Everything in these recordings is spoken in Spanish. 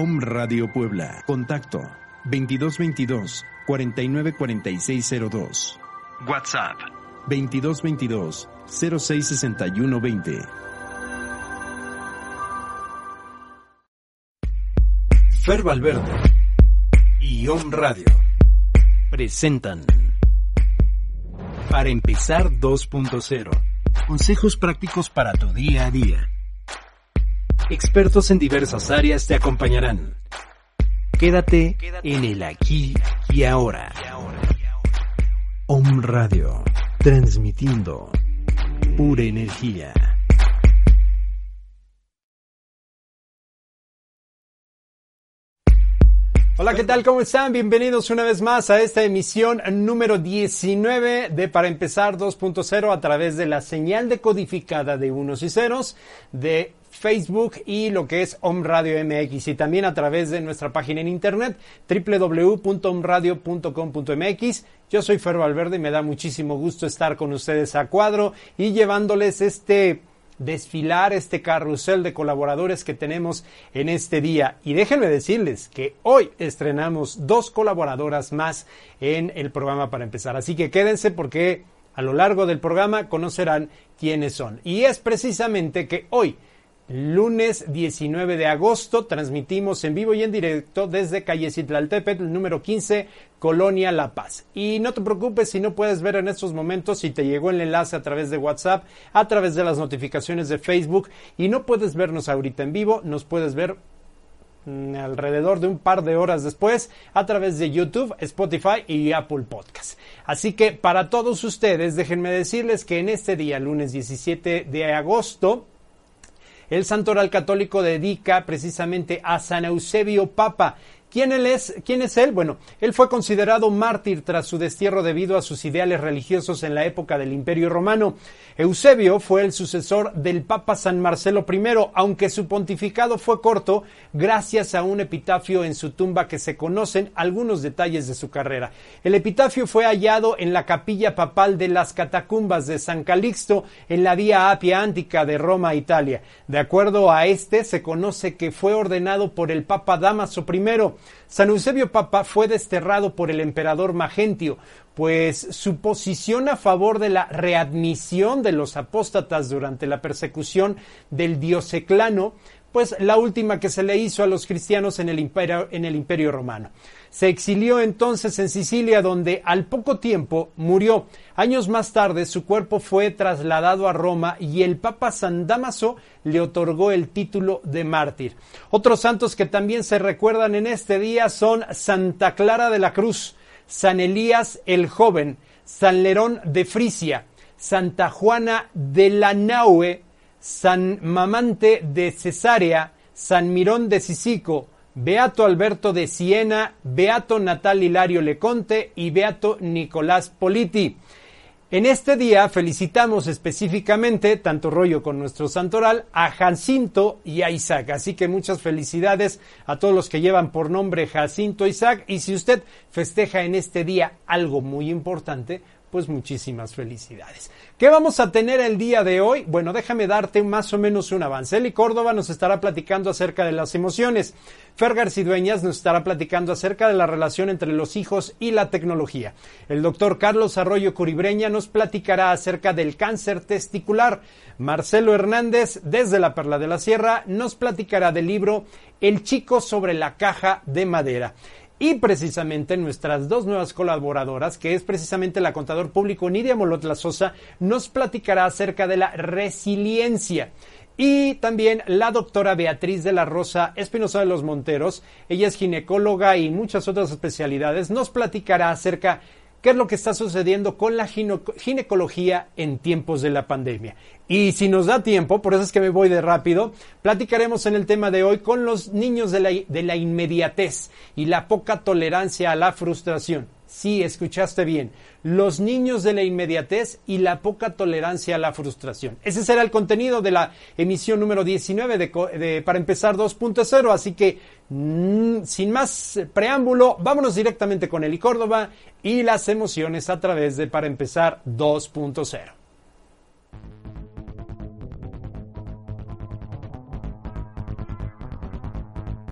Om Radio Puebla. Contacto 2222 494602. WhatsApp 2222 066120. Fer Valverde y Om Radio presentan Para empezar 2.0. Consejos prácticos para tu día a día. Expertos en diversas áreas te acompañarán. Quédate en el aquí y ahora. Om Radio, transmitiendo pura energía. Hola, ¿qué tal? ¿Cómo están? Bienvenidos una vez más a esta emisión número 19 de Para Empezar 2.0 a través de la señal decodificada de unos y ceros de Facebook y lo que es Om Radio MX y también a través de nuestra página en internet www.omradio.com.mx. Yo soy Fer Valverde y me da muchísimo gusto estar con ustedes a cuadro y llevándoles este desfilar este carrusel de colaboradores que tenemos en este día. Y déjenme decirles que hoy estrenamos dos colaboradoras más en el programa para empezar. Así que quédense porque a lo largo del programa conocerán quiénes son. Y es precisamente que hoy lunes 19 de agosto. Transmitimos en vivo y en directo desde calle Citlaltepet, número 15, Colonia La Paz. Y no te preocupes si no puedes ver en estos momentos, si te llegó el enlace a través de WhatsApp, a través de las notificaciones de Facebook y no puedes vernos ahorita en vivo, nos puedes ver mm, alrededor de un par de horas después a través de YouTube, Spotify y Apple Podcast. Así que para todos ustedes, déjenme decirles que en este día, lunes 17 de agosto, el santoral católico dedica precisamente a San Eusebio Papa. ¿Quién, él es? ¿Quién es él? Bueno, él fue considerado mártir tras su destierro debido a sus ideales religiosos en la época del Imperio Romano. Eusebio fue el sucesor del Papa San Marcelo I, aunque su pontificado fue corto gracias a un epitafio en su tumba que se conocen algunos detalles de su carrera. El epitafio fue hallado en la capilla papal de las catacumbas de San Calixto en la Vía Apia Antica de Roma, Italia. De acuerdo a este, se conoce que fue ordenado por el Papa Damaso I San Eusebio Papa fue desterrado por el emperador Magentio, pues su posición a favor de la readmisión de los apóstatas durante la persecución del Dioceclano, pues la última que se le hizo a los cristianos en el imperio, en el imperio romano. Se exilió entonces en Sicilia, donde al poco tiempo murió. Años más tarde su cuerpo fue trasladado a Roma y el Papa San Damaso le otorgó el título de mártir. Otros santos que también se recuerdan en este día son Santa Clara de la Cruz, San Elías el Joven, San Lerón de Frisia, Santa Juana de la Naue, San Mamante de Cesarea, San Mirón de Sisico, Beato Alberto de Siena, Beato Natal Hilario Leconte y Beato Nicolás Politi. En este día felicitamos específicamente, tanto rollo con nuestro santoral, a Jacinto y a Isaac. Así que muchas felicidades a todos los que llevan por nombre Jacinto Isaac. Y si usted festeja en este día algo muy importante, pues muchísimas felicidades. ¿Qué vamos a tener el día de hoy? Bueno, déjame darte más o menos un avance. Eli Córdoba nos estará platicando acerca de las emociones. Fer Garcidueñas nos estará platicando acerca de la relación entre los hijos y la tecnología. El doctor Carlos Arroyo Curibreña nos platicará acerca del cáncer testicular. Marcelo Hernández, desde la Perla de la Sierra, nos platicará del libro El chico sobre la caja de madera. Y precisamente nuestras dos nuevas colaboradoras, que es precisamente la contador público Nidia Molot La Sosa, nos platicará acerca de la resiliencia. Y también la doctora Beatriz de la Rosa Espinosa de los Monteros, ella es ginecóloga y muchas otras especialidades, nos platicará acerca qué es lo que está sucediendo con la ginecología en tiempos de la pandemia. Y si nos da tiempo, por eso es que me voy de rápido, platicaremos en el tema de hoy con los niños de la, de la inmediatez y la poca tolerancia a la frustración. Sí, escuchaste bien. Los niños de la inmediatez y la poca tolerancia a la frustración. Ese será el contenido de la emisión número 19 de, Para empezar 2.0. Así que, mm, sin más preámbulo, vámonos directamente con Eli Córdoba y las emociones a través de Para empezar 2.0.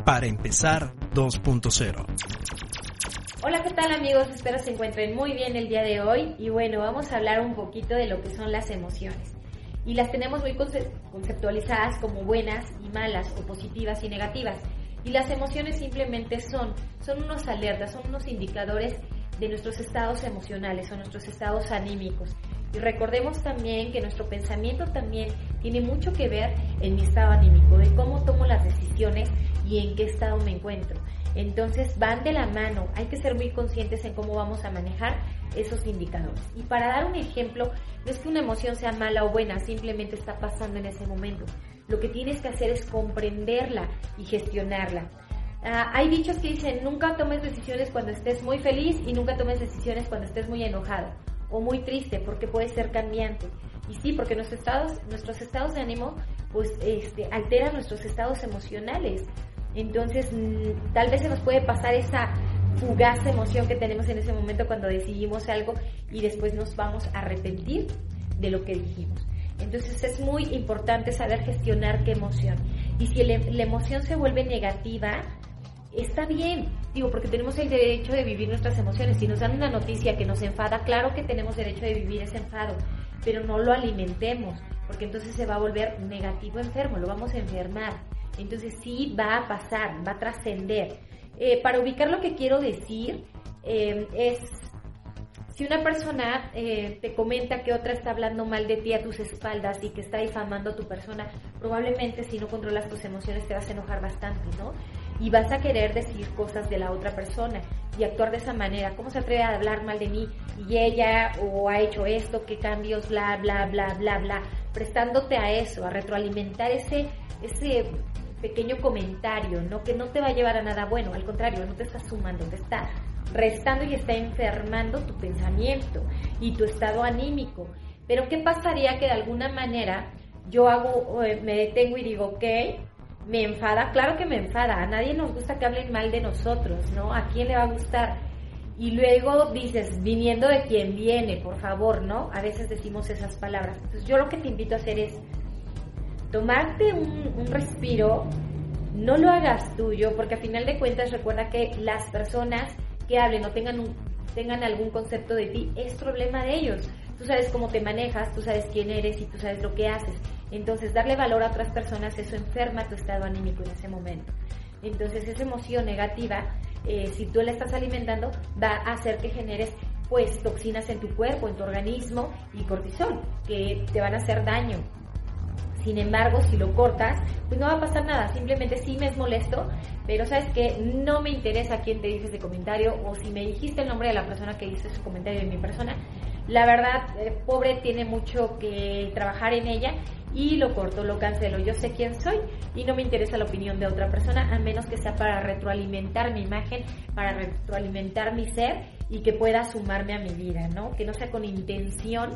Para empezar 2.0. Hola, ¿qué tal amigos? Espero se encuentren muy bien el día de hoy y bueno, vamos a hablar un poquito de lo que son las emociones. Y las tenemos muy conceptualizadas como buenas y malas o positivas y negativas. Y las emociones simplemente son, son unos alertas, son unos indicadores de nuestros estados emocionales o nuestros estados anímicos. Y recordemos también que nuestro pensamiento también tiene mucho que ver en mi estado anímico, de cómo tomo las decisiones y en qué estado me encuentro. Entonces van de la mano, hay que ser muy conscientes en cómo vamos a manejar esos indicadores. Y para dar un ejemplo, no es que una emoción sea mala o buena, simplemente está pasando en ese momento. Lo que tienes que hacer es comprenderla y gestionarla. Ah, hay dichos que dicen, nunca tomes decisiones cuando estés muy feliz y nunca tomes decisiones cuando estés muy enojado o muy triste, porque puede ser cambiante. Y sí, porque nuestros estados, nuestros estados de ánimo pues este, alteran nuestros estados emocionales. Entonces, mm, tal vez se nos puede pasar esa fugaz emoción que tenemos en ese momento cuando decidimos algo y después nos vamos a arrepentir de lo que dijimos. Entonces es muy importante saber gestionar qué emoción. Y si la emoción se vuelve negativa, está bien, digo, porque tenemos el derecho de vivir nuestras emociones. Si nos dan una noticia que nos enfada, claro que tenemos derecho de vivir ese enfado, pero no lo alimentemos, porque entonces se va a volver negativo enfermo, lo vamos a enfermar. Entonces sí va a pasar, va a trascender. Eh, para ubicar lo que quiero decir, eh, es si una persona eh, te comenta que otra está hablando mal de ti a tus espaldas y que está difamando a tu persona, probablemente si no controlas tus emociones te vas a enojar bastante, ¿no? Y vas a querer decir cosas de la otra persona y actuar de esa manera. ¿Cómo se atreve a hablar mal de mí? Y ella o ha hecho esto, qué cambios, bla, bla, bla, bla, bla. Prestándote a eso, a retroalimentar ese, ese pequeño comentario, ¿no? Que no te va a llevar a nada bueno, al contrario, no te está sumando, te está restando y está enfermando tu pensamiento y tu estado anímico. Pero ¿qué pasaría que de alguna manera yo hago, eh, me detengo y digo, ok, me enfada? Claro que me enfada, a nadie nos gusta que hablen mal de nosotros, ¿no? ¿A quién le va a gustar? Y luego dices, viniendo de quien viene, por favor, ¿no? A veces decimos esas palabras. Entonces yo lo que te invito a hacer es tomarte un, respiro, no lo hagas tuyo, porque a final de cuentas recuerda que las personas que hablen o tengan, un, tengan algún concepto de ti es problema de ellos. Tú sabes cómo te manejas, tú sabes quién eres y tú sabes lo que haces. Entonces, darle valor a otras personas, eso enferma tu estado anímico en ese momento. Entonces, esa emoción negativa, eh, si tú la estás alimentando, va a hacer que generes pues toxinas en tu cuerpo, en tu organismo y cortisol, que te van a hacer daño. Sin embargo, si lo cortas, pues no va a pasar nada. Simplemente sí me es molesto, pero sabes que no me interesa quién te dice ese comentario o si me dijiste el nombre de la persona que dice su comentario de mi persona. La verdad, eh, pobre tiene mucho que trabajar en ella y lo corto, lo cancelo. Yo sé quién soy y no me interesa la opinión de otra persona, a menos que sea para retroalimentar mi imagen, para retroalimentar mi ser y que pueda sumarme a mi vida, ¿no? Que no sea con intención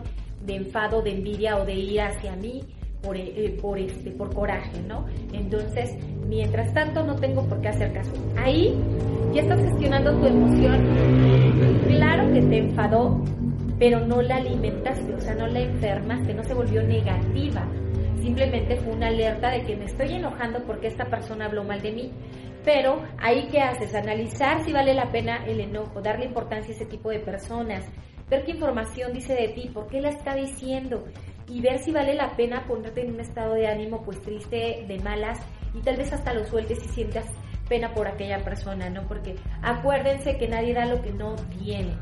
de enfado, de envidia o de ir hacia mí por, eh, por, este, por coraje, ¿no? Entonces, mientras tanto, no tengo por qué hacer caso. Ahí ya estás gestionando tu emoción. Claro que te enfadó, pero no la alimentaste, o sea, no la enfermaste, no se volvió negativa. Simplemente fue una alerta de que me estoy enojando porque esta persona habló mal de mí. Pero ahí qué haces? Analizar si vale la pena el enojo, darle importancia a ese tipo de personas, ver qué información dice de ti, por qué la está diciendo y ver si vale la pena ponerte en un estado de ánimo pues triste, de malas y tal vez hasta lo sueltes y sientas pena por aquella persona, ¿no? Porque acuérdense que nadie da lo que no tiene.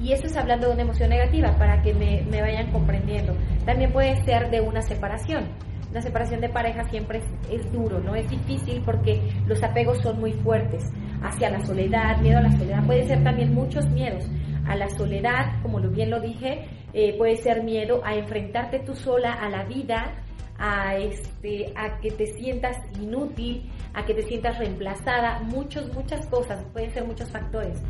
Y eso es hablando de una emoción negativa, para que me, me vayan comprendiendo. También puede ser de una separación. Una separación de pareja siempre es, duro, ¿no? Es difícil porque los apegos son muy fuertes hacia la soledad, miedo a la soledad. Puede ser también muchos miedos a la soledad, como bien lo dije, eh, puede ser miedo a enfrentarte tú sola a la vida, a, este, a que te sientas inútil, a que te sientas reemplazada, muchos, muchas cosas, pueden ser muchos factores.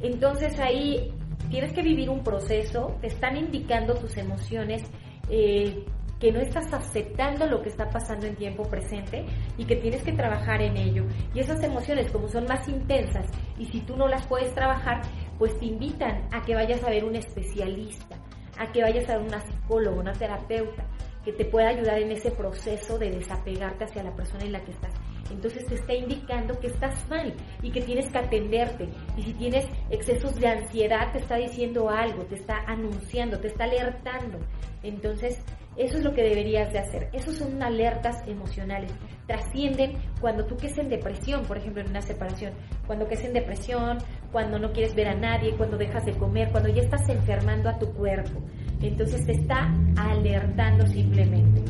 Entonces ahí tienes que vivir un proceso, te están indicando tus emociones, eh, que no estás aceptando lo que está pasando en tiempo presente y que tienes que trabajar en ello. Y esas emociones, como son más intensas y si tú no las puedes trabajar, pues te invitan a que vayas a ver un especialista, a que vayas a ver una psicóloga, una terapeuta, que te pueda ayudar en ese proceso de desapegarte hacia la persona en la que estás. Entonces te está indicando que estás mal y que tienes que atenderte. Y si tienes excesos de ansiedad, te está diciendo algo, te está anunciando, te está alertando. Entonces, eso es lo que deberías de hacer. Esos son alertas emocionales. Trascienden cuando tú que en depresión, por ejemplo, en una separación. Cuando que en depresión, cuando no quieres ver a nadie, cuando dejas de comer, cuando ya estás enfermando a tu cuerpo. Entonces te está alertando simplemente.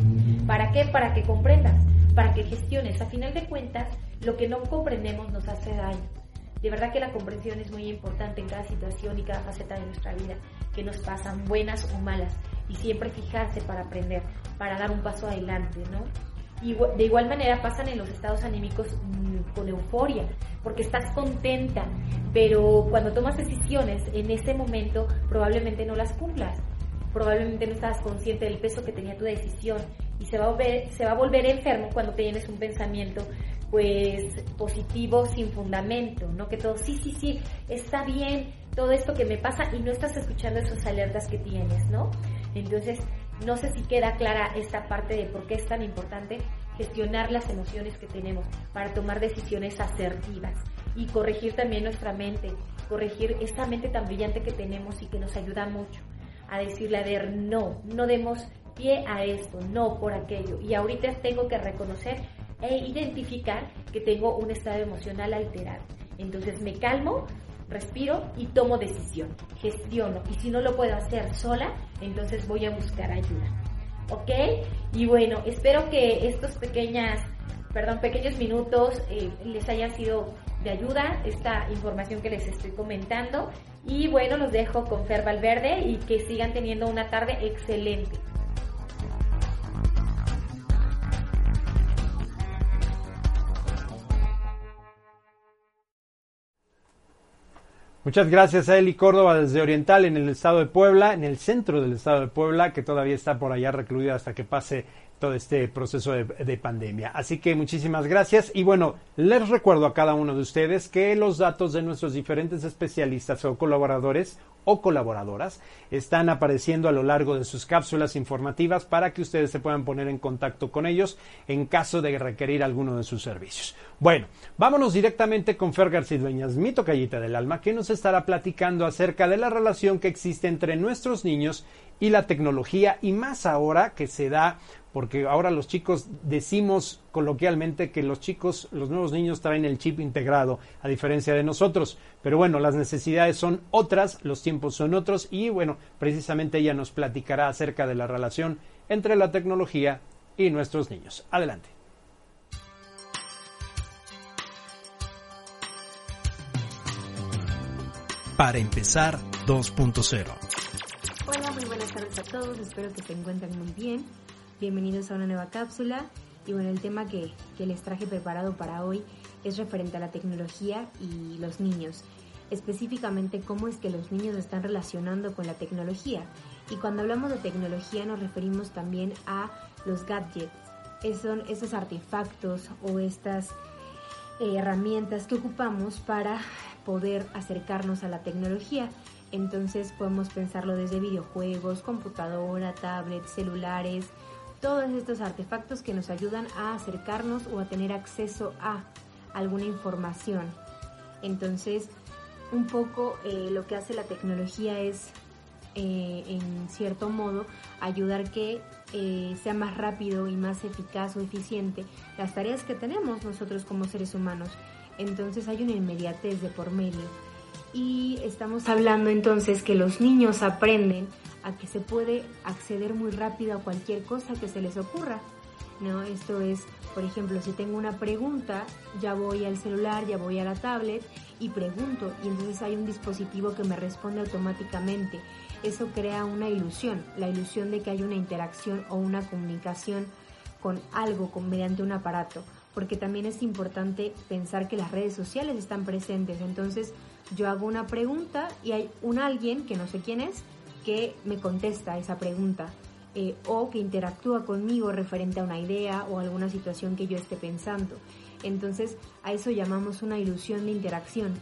¿Para qué? Para que comprendas, para que gestiones. A final de cuentas, lo que no comprendemos nos hace daño. De verdad que la comprensión es muy importante en cada situación y cada faceta de nuestra vida que nos pasan, buenas o malas. Y siempre fijarse para aprender, para dar un paso adelante, ¿no? Y de igual manera pasan en los estados anímicos mm, con euforia, porque estás contenta, pero cuando tomas decisiones en ese momento probablemente no las cumplas probablemente no estabas consciente del peso que tenía tu decisión y se va a volver, se va a volver enfermo cuando tienes un pensamiento pues positivo sin fundamento, ¿no? Que todo, sí, sí, sí, está bien todo esto que me pasa y no estás escuchando esas alertas que tienes, ¿no? Entonces, no sé si queda clara esta parte de por qué es tan importante gestionar las emociones que tenemos para tomar decisiones asertivas y corregir también nuestra mente, corregir esta mente tan brillante que tenemos y que nos ayuda mucho a decirle, a ver, no, no demos pie a esto, no por aquello. Y ahorita tengo que reconocer e identificar que tengo un estado emocional alterado. Entonces me calmo, respiro y tomo decisión, gestiono. Y si no lo puedo hacer sola, entonces voy a buscar ayuda. ¿Ok? Y bueno, espero que estos pequeñas, perdón, pequeños minutos eh, les hayan sido de ayuda esta información que les estoy comentando. Y bueno, los dejo con Fer Valverde y que sigan teniendo una tarde excelente. Muchas gracias a Eli Córdoba desde Oriental en el estado de Puebla, en el centro del estado de Puebla, que todavía está por allá recluida hasta que pase todo este proceso de, pandemia. Así que muchísimas gracias y bueno, les recuerdo a cada uno de ustedes que los datos de nuestros diferentes especialistas o colaboradores o colaboradoras están apareciendo a lo largo de sus cápsulas informativas para que ustedes se puedan poner en contacto con ellos en caso de requerir alguno de sus servicios. Bueno, vámonos directamente con Fer García Dueñas, mi tocallita del alma, que nos estará platicando acerca de la relación que existe entre nuestros niños y la tecnología y más ahora que se da porque ahora los chicos decimos coloquialmente que los chicos, los nuevos niños traen el chip integrado, a diferencia de nosotros. Pero bueno, las necesidades son otras, los tiempos son otros y bueno, precisamente ella nos platicará acerca de la relación entre la tecnología y nuestros niños. Adelante. Para empezar 2.0. Hola, muy buenas tardes a todos, espero que se encuentren muy bien. Bienvenidos a una nueva cápsula. Y bueno, el tema que, que les traje preparado para hoy es referente a la tecnología y los niños. Específicamente cómo es que los niños están relacionando con la tecnología. Y cuando hablamos de tecnología nos referimos también a los gadgets. Son esos artefactos o estas eh, herramientas que ocupamos para poder acercarnos a la tecnología. Entonces podemos pensarlo desde videojuegos, computadora, tablets, celulares, todos estos artefactos que nos ayudan a acercarnos o a tener acceso a alguna información. Entonces, un poco eh, lo que hace la tecnología es, eh, en cierto modo, ayudar que eh, sea más rápido y más eficaz o eficiente las tareas que tenemos nosotros como seres humanos. Entonces hay una inmediatez de por medio. Y estamos hablando entonces que los niños aprenden a que se puede acceder muy rápido a cualquier cosa que se les ocurra. ¿no? Esto es, por ejemplo, si tengo una pregunta, ya voy al celular, ya voy a la tablet y pregunto y entonces hay un dispositivo que me responde automáticamente. Eso crea una ilusión, la ilusión de que hay una interacción o una comunicación con algo, con, mediante un aparato, porque también es importante pensar que las redes sociales están presentes. Entonces yo hago una pregunta y hay un alguien que no sé quién es que me contesta esa pregunta eh, o que interactúa conmigo referente a una idea o alguna situación que yo esté pensando. Entonces a eso llamamos una ilusión de interacción.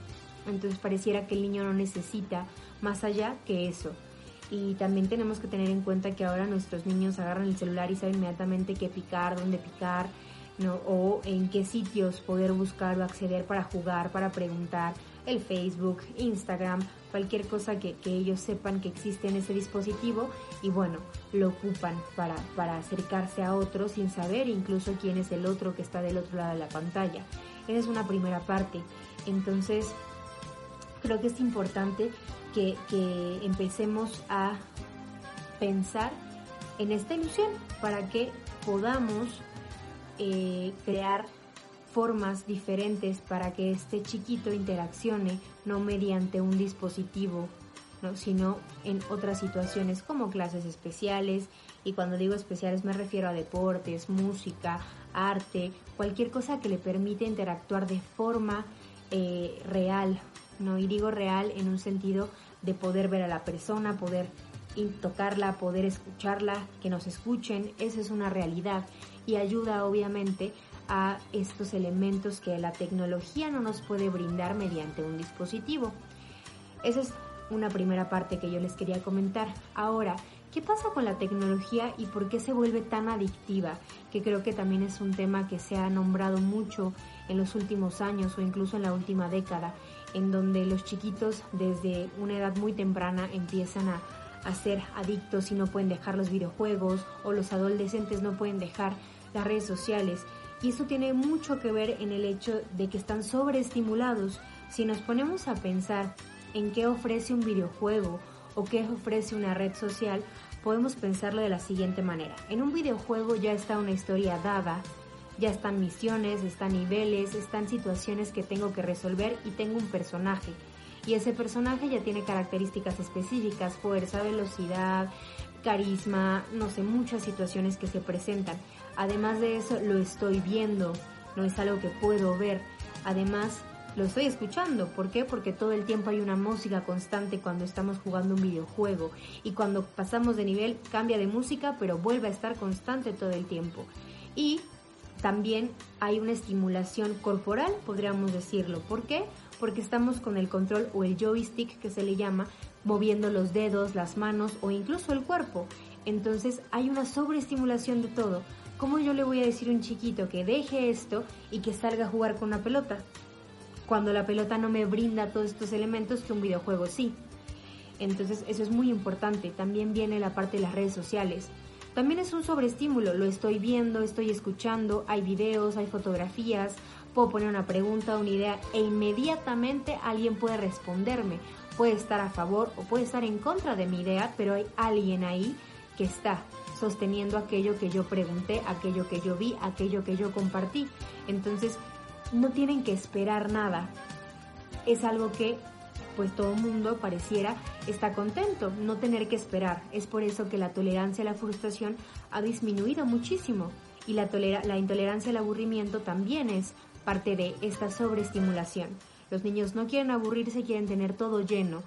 Entonces pareciera que el niño no necesita más allá que eso. Y también tenemos que tener en cuenta que ahora nuestros niños agarran el celular y saben inmediatamente qué picar, dónde picar, ¿no? o en qué sitios poder buscar o acceder para jugar, para preguntar, el Facebook, Instagram, cualquier cosa que, ellos sepan que existe en ese dispositivo y bueno, lo ocupan para, para acercarse a otro sin saber incluso quién es el otro que está del otro lado de la pantalla. Esa es una primera parte. Entonces, creo que es importante que, que empecemos a pensar en esta ilusión para que podamos eh, crear formas diferentes para que este chiquito interaccione, no mediante un dispositivo, sino en otras situaciones como clases especiales, y cuando digo especiales me refiero a deportes, música, arte, cualquier cosa que le permite interactuar de forma eh, real, ¿no? Y digo real en un sentido de poder ver a la persona, poder tocarla, poder escucharla, que nos escuchen, esa es una realidad y ayuda obviamente a estos elementos que la tecnología no nos puede brindar mediante un dispositivo. Esa es una primera parte que yo les quería comentar. Ahora, ¿qué pasa con la tecnología y por qué se vuelve tan adictiva? Que creo que también es un tema que se ha nombrado mucho en los últimos años o incluso en la última década, en donde los chiquitos desde una edad muy temprana empiezan a, a ser adictos y no pueden dejar los videojuegos o los adolescentes no pueden dejar las redes sociales y eso tiene mucho que ver en el hecho de que están sobreestimulados. Si nos ponemos a pensar en qué ofrece un videojuego o qué ofrece una red social, podemos pensarlo de la siguiente manera. En un videojuego ya está una historia dada, ya están misiones, están niveles, están situaciones que tengo que resolver y tengo un personaje. Y ese personaje ya tiene características específicas, fuerza, velocidad, carisma, no sé, muchas situaciones que se presentan. Además de eso, lo estoy viendo, no es algo que puedo ver. Además, lo estoy escuchando. ¿Por qué? Porque todo el tiempo hay una música constante cuando estamos jugando un videojuego. Y cuando pasamos de nivel cambia de música, pero vuelve a estar constante todo el tiempo. Y también hay una estimulación corporal, podríamos decirlo. ¿Por qué? Porque estamos con el control o el joystick que se le llama, moviendo los dedos, las manos o incluso el cuerpo. Entonces hay una sobreestimulación de todo. ¿Cómo yo le voy a decir a un chiquito que deje esto y que salga a jugar con una pelota? Cuando la pelota no me brinda todos estos elementos que un videojuego sí. Entonces eso es muy importante. También viene la parte de las redes sociales. También es un sobreestímulo. Lo estoy viendo, estoy escuchando, hay videos, hay fotografías, puedo poner una pregunta, una idea e inmediatamente alguien puede responderme. Puede estar a favor o puede estar en contra de mi idea, pero hay alguien ahí que está sosteniendo aquello que yo pregunté, aquello que yo vi, aquello que yo compartí. Entonces, no tienen que esperar nada. Es algo que pues todo mundo pareciera está contento, no tener que esperar. Es por eso que la tolerancia a la frustración ha disminuido muchísimo y la, la intolerancia al aburrimiento también es parte de esta sobreestimulación. Los niños no quieren aburrirse, quieren tener todo lleno,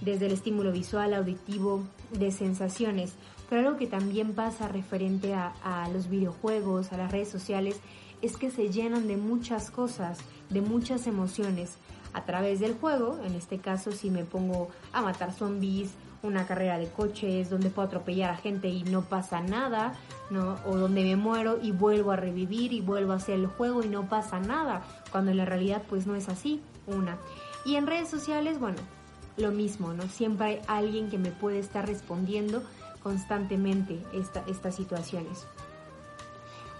desde el estímulo visual, auditivo, de sensaciones. Pero algo que también pasa referente a, los videojuegos, a las redes sociales, es que se llenan de muchas cosas, de muchas emociones a través del juego, en este caso si me pongo a matar zombies, una carrera de coches donde puedo atropellar a gente y no pasa nada. O donde me muero y vuelvo a revivir y vuelvo a hacer el juego y no pasa nada, cuando en la realidad pues no es así, una. Y en redes sociales, bueno, lo mismo, ¿no? Siempre hay alguien que me puede estar respondiendo constantemente esta, estas situaciones.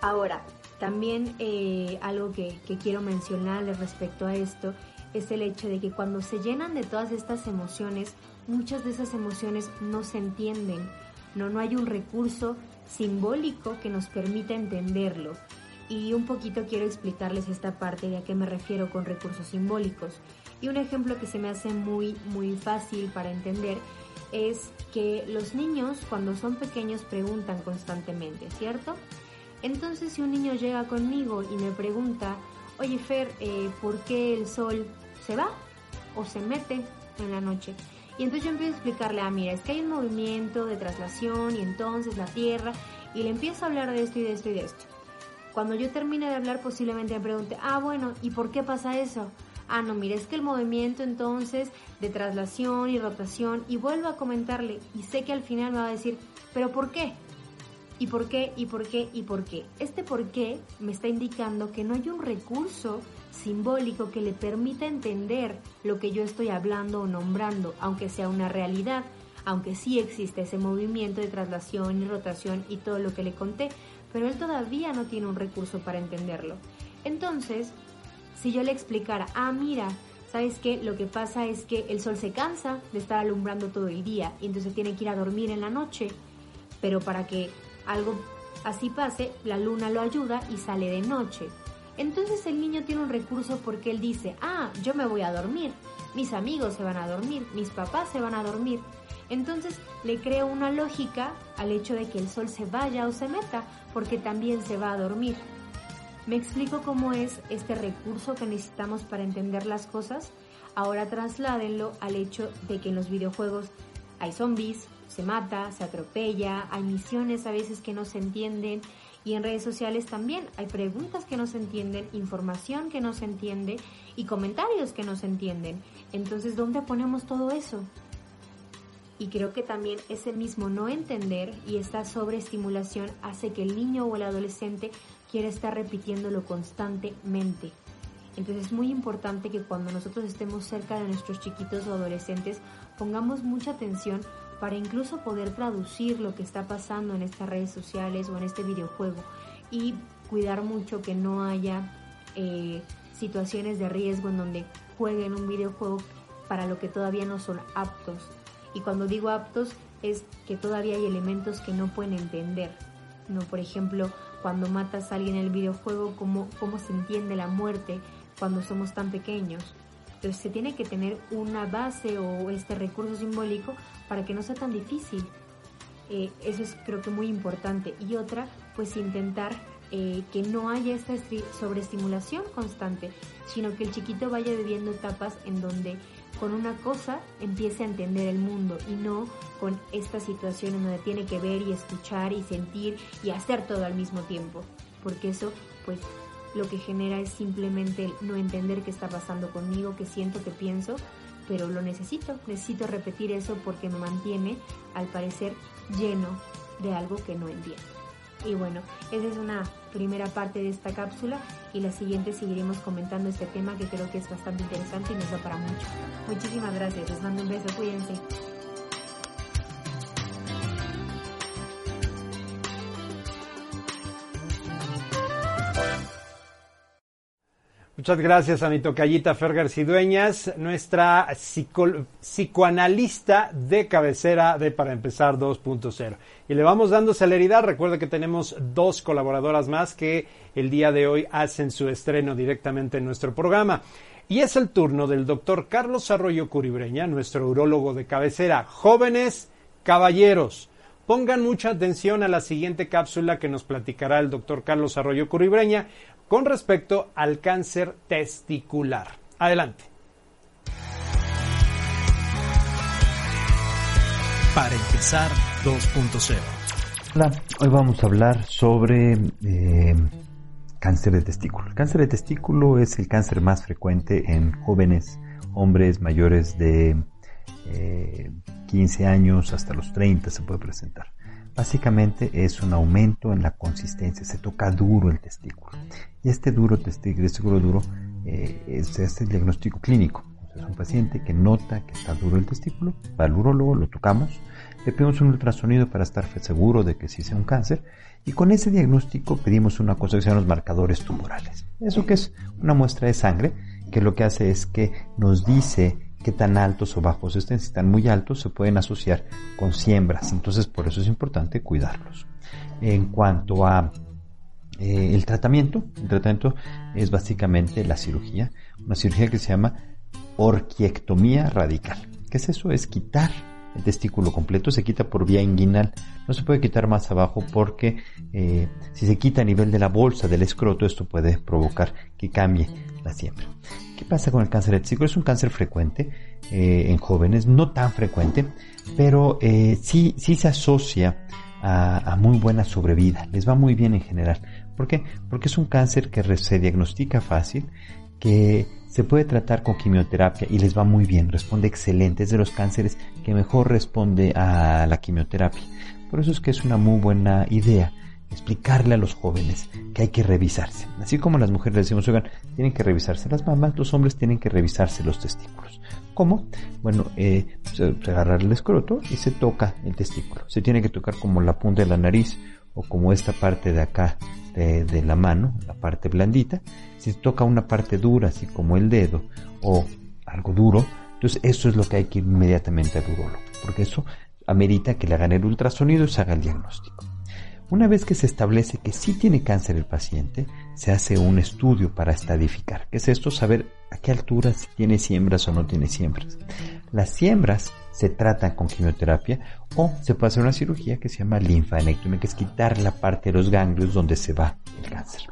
Ahora, también eh, algo que, que quiero mencionarles respecto a esto es el hecho de que cuando se llenan de todas estas emociones, muchas de esas emociones no se entienden, no, no hay un recurso simbólico que nos permita entenderlo. Y un poquito quiero explicarles esta parte de a qué me refiero con recursos simbólicos. Y un ejemplo que se me hace muy, muy fácil para entender es que los niños cuando son pequeños preguntan constantemente, ¿cierto? Entonces si un niño llega conmigo y me pregunta, oye Fer, eh, ¿por qué el sol se va o se mete en la noche? Y entonces yo empiezo a explicarle, ah, mira, es que hay un movimiento de traslación y entonces la Tierra, y le empiezo a hablar de esto y de esto y de esto. Cuando yo termine de hablar posiblemente me pregunte, ah, bueno, ¿y por qué pasa eso? Ah, no, mira, es que el movimiento entonces de traslación y rotación, y vuelvo a comentarle, y sé que al final me va a decir, pero ¿por qué? ¿Y por qué? ¿Y por qué? ¿Y por qué? Este por qué me está indicando que no hay un recurso simbólico que le permita entender lo que yo estoy hablando o nombrando, aunque sea una realidad, aunque sí existe ese movimiento de traslación y rotación y todo lo que le conté, pero él todavía no tiene un recurso para entenderlo. Entonces, si yo le explicara, ah, mira, ¿sabes qué? Lo que pasa es que el sol se cansa de estar alumbrando todo el día y entonces tiene que ir a dormir en la noche, pero para que algo así pase, la luna lo ayuda y sale de noche. Entonces el niño tiene un recurso porque él dice, ah, yo me voy a dormir, mis amigos se van a dormir, mis papás se van a dormir. Entonces le creo una lógica al hecho de que el sol se vaya o se meta, porque también se va a dormir. ¿Me explico cómo es este recurso que necesitamos para entender las cosas? Ahora trasládenlo al hecho de que en los videojuegos hay zombies, se mata, se atropella, hay misiones a veces que no se entienden, y en redes sociales también hay preguntas que no se entienden, información que no se entiende y comentarios que no se entienden. Entonces, ¿dónde ponemos todo eso? Y creo que también ese mismo no entender y esta sobreestimulación hace que el niño o el adolescente quiera estar repitiéndolo constantemente. Entonces es muy importante que cuando nosotros estemos cerca de nuestros chiquitos o adolescentes pongamos mucha atención para incluso poder traducir lo que está pasando en estas redes sociales o en este videojuego y cuidar mucho que no haya eh, situaciones de riesgo en donde jueguen un videojuego para lo que todavía no son aptos. Y cuando digo aptos es que todavía hay elementos que no pueden entender. No, por ejemplo, cuando matas a alguien en el videojuego, cómo, cómo se entiende la muerte cuando somos tan pequeños. Entonces se tiene que tener una base o este recurso simbólico para que no sea tan difícil. Eh, eso es creo que muy importante. Y otra, pues intentar eh, que no haya esta sobreestimulación constante, sino que el chiquito vaya viviendo etapas en donde con una cosa empiece a entender el mundo y no con esta situación en donde tiene que ver y escuchar y sentir y hacer todo al mismo tiempo. Porque eso, pues, lo que genera es simplemente no entender qué está pasando conmigo, qué siento, qué pienso, pero lo necesito, necesito repetir eso porque me mantiene, al parecer, lleno de algo que no entiendo. Y bueno, esa es una primera parte de esta cápsula y la siguiente seguiremos comentando este tema que creo que es bastante interesante y nos da para mucho. Muchísimas gracias, les mando un beso, cuídense. Muchas gracias a mi tocallita Fergar Cidueñas, nuestra psicoanalista de cabecera de Para Empezar 2.0. Y le vamos dando celeridad. Recuerda que tenemos dos colaboradoras más que el día de hoy hacen su estreno directamente en nuestro programa. Y es el turno del doctor Carlos Arroyo Curibreña, nuestro urólogo de cabecera. Jóvenes, caballeros, pongan mucha atención a la siguiente cápsula que nos platicará el doctor Carlos Arroyo Curibreña con respecto al cáncer testicular. Adelante. Para empezar 2.0. Hola, hoy vamos a hablar sobre eh, cáncer de testículo. El cáncer de testículo es el cáncer más frecuente en jóvenes, hombres mayores de 15 eh, años hasta los 30 se puede presentar. Básicamente es un aumento en la consistencia, se toca duro el testículo. Y este duro testículo duro eh, es, el diagnóstico clínico. es un paciente que nota que está duro el testículo, va al urólogo, lo tocamos, le pedimos un ultrasonido para estar seguro de que sí sea un cáncer y con ese diagnóstico pedimos una cosa que se los marcadores tumorales. Eso que es una muestra de sangre que lo que hace es que nos dice qué tan altos o bajos estén. Si están muy altos, se pueden asociar con siembras. Entonces, por eso es importante cuidarlos. En cuanto a eh, el tratamiento, el tratamiento es básicamente la cirugía, una cirugía que se llama orquiectomía radical. ¿Qué es eso? Es quitar el testículo completo, se quita por vía inguinal. No se puede quitar más abajo porque eh, si se quita a nivel de la bolsa del escroto, esto puede provocar que cambie la siembra. ¿Qué pasa con el cáncer de testículo? Es un cáncer frecuente eh, en jóvenes, no tan frecuente, pero eh, sí, sí se asocia a, muy buena sobrevida. Les va muy bien en general. ¿Por qué? Porque es un cáncer que se diagnostica fácil, que se puede tratar con quimioterapia y les va muy bien, responde excelente, es de los cánceres que mejor responde a la quimioterapia. Por eso es que es una muy buena idea explicarle a los jóvenes que hay que revisarse. Así como las mujeres decimos, oigan, tienen que revisarse las mamas, los hombres tienen que revisarse los testículos. ¿Cómo? Bueno, eh, se, agarra el escroto y se toca el testículo. Se tiene que tocar como la punta de la nariz o como esta parte de acá de, de la mano, la parte blandita. Si se toca una parte dura, así como el dedo, o algo duro, entonces eso es lo que hay que ir inmediatamente al urólogo, porque eso amerita que le hagan el ultrasonido y se haga el diagnóstico. Una vez que se establece que sí tiene cáncer el paciente, se hace un estudio para estadificar. ¿Qué es esto? Saber a qué altura si tiene siembras o no tiene siembras. Las siembras se tratan con quimioterapia o se puede hacer una cirugía que se llama linfadenectomía, que es quitar la parte de los ganglios donde se va el cáncer.